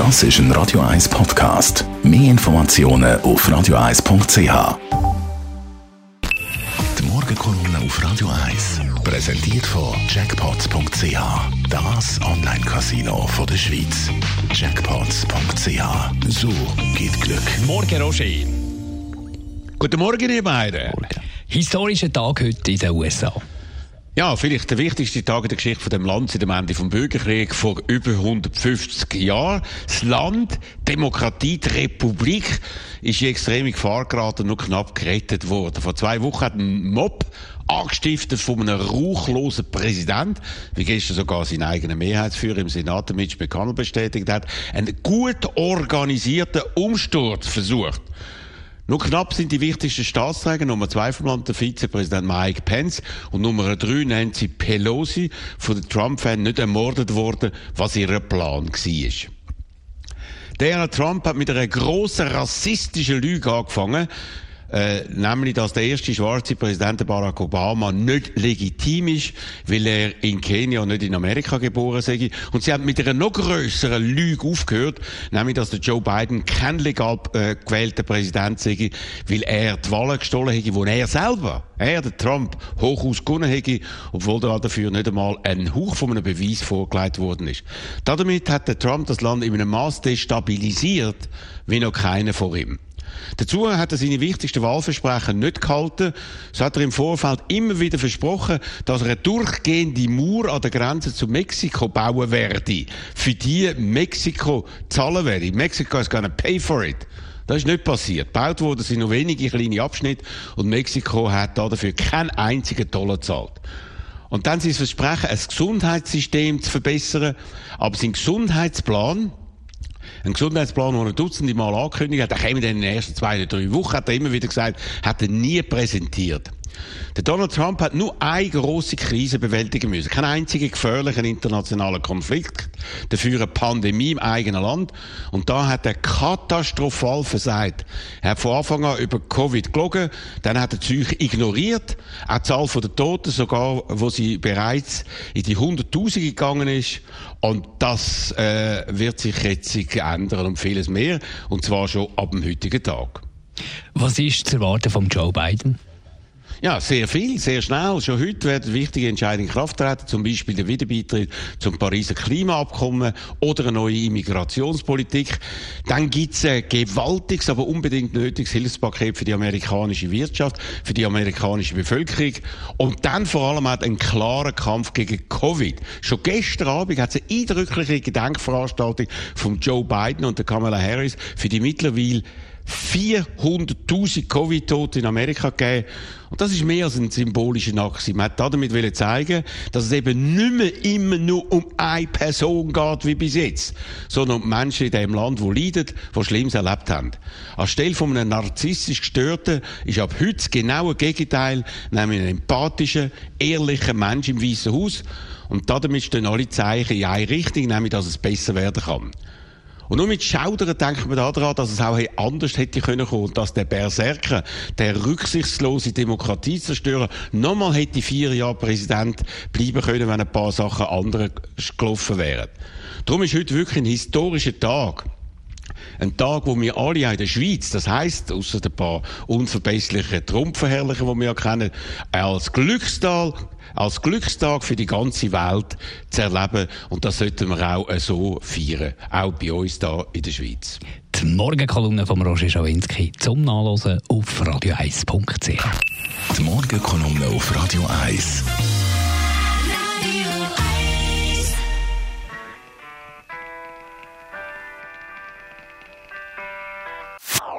Das ist ein Radio 1 Podcast. Mehr Informationen auf radio1.ch. Die Morgenkolumne auf Radio 1 präsentiert von Jackpots.ch. Das Online-Casino der Schweiz. Jackpots.ch. So geht Glück. Morgen, Roger. Guten Morgen, ihr beiden. Historischer Tag heute in den USA. Ja, vielleicht der wichtigste Tag in der Geschichte von dem Land seit dem Ende vom Bürgerkrieg vor über 150 Jahren. Das Land, Demokratie, die Republik, ist in extreme Gefahr geraten und nur knapp gerettet worden. Vor zwei Wochen hat ein Mob angestiftet von einem ruchlosen Präsident, wie gestern sogar sein eigener Mehrheitsführer im Senat, Mitch McConnell, bestätigt hat, einen gut organisierten Umsturz versucht. Nur knapp sind die wichtigsten Staatsträger, Nummer zwei vom Land der Vizepräsident Mike Pence. Und Nummer drei Nancy Pelosi von den Trump-Fans nicht ermordet worden, was ihr Plan war. Der Trump hat mit einer grossen rassistischen Lüge angefangen, äh, nämlich, dass der erste schwarze Präsident Barack Obama nicht legitim ist, weil er in Kenia und nicht in Amerika geboren sei. Und sie haben mit einer noch größeren Lüge aufgehört, nämlich, dass der Joe Biden kein legal äh, gewählter Präsident sei, weil er die Wahlen gestohlen hätte, wo er selber, er, der Trump, hochaus gewonnen hätte, obwohl da dafür nicht einmal ein Hauch von einem Beweis vorgelegt worden ist. Damit hat der Trump das Land in einem Maß destabilisiert, wie noch keiner vor ihm. Dazu hat er seine wichtigsten Wahlversprechen nicht gehalten. So hat er im Vorfeld immer wieder versprochen, dass er eine durchgehende Mauer an der Grenze zu Mexiko bauen werde, für die Mexiko zahlen werde. Mexiko is gonna pay for it. Das ist nicht passiert. Gebaut wurden sind nur wenige kleine Abschnitte und Mexiko hat dafür keinen einzigen Dollar gezahlt. Und dann sein Versprechen, ein Gesundheitssystem zu verbessern, aber sein Gesundheitsplan, ein Gesundheitsplan, den er dutzende Mal angekündigt hat, der käme dann in den ersten zwei oder drei Wochen, hat er immer wieder gesagt, hat er nie präsentiert. Der Donald Trump hat nur eine große Krise bewältigen müssen. Keinen einzigen gefährlichen internationalen Konflikt. Dafür eine Pandemie im eigenen Land. Und da hat er katastrophal versagt. Er hat von Anfang an über Covid gelogen. Dann hat er Zeug ignoriert. Auch die Zahl der Toten sogar, wo sie bereits in die Hunderttausende gegangen ist. Und das äh, wird sich jetzt ändern und vieles mehr. Und zwar schon ab dem heutigen Tag. Was ist zu erwarten von Joe Biden? Ja, sehr viel, sehr schnell. Schon heute werden wichtige Entscheidungen in Kraft treten, zum Beispiel der Wiederbeitritt zum Pariser Klimaabkommen oder eine neue Immigrationspolitik. Dann gibt's ein gewaltiges, aber unbedingt nötiges Hilfspaket für die amerikanische Wirtschaft, für die amerikanische Bevölkerung und dann vor allem auch einen klaren Kampf gegen Covid. Schon gestern Abend hat es eine eindrückliche Gedenkveranstaltung von Joe Biden und der Kamala Harris für die mittlerweile 400.000 Covid-Tote in Amerika gegeben. Und das ist mehr als ein symbolischer Akt. Man hat damit zeigen, dass es eben nicht mehr immer nur um eine Person geht, wie bis jetzt, sondern um Menschen in diesem Land, die leiden, die Schlimmes erlebt haben. Anstelle von einem narzisstisch Gestörten ist ab heute das genaue Gegenteil, nämlich ein empathischer, ehrlicher Mensch im Weißen Haus. Und damit stehen alle Zeichen in eine Richtung, nämlich, dass es besser werden kann. Und nur mit Schaudern denkt man daran, dass es auch anders hätte können kommen und dass der Berserker, der rücksichtslose Demokratiezerstörer, nochmal hätte vier Jahre Präsident bleiben können, wenn ein paar Sachen andere gelaufen wären. Darum ist heute wirklich ein historischer Tag. Ein Tag, wo wir alle in der Schweiz, das heisst, außer ein paar unverbesslichen Trumpfverherrlichen, die wir ja kennen, als Glückstag, als Glückstag für die ganze Welt zu erleben. Und das sollten wir auch so feiern. Auch bei uns hier in der Schweiz. Die Morgenkolumne von Roger Schawinski zum Nachlesen auf radio1.ch. Die Morgenkolumne auf Radio 1.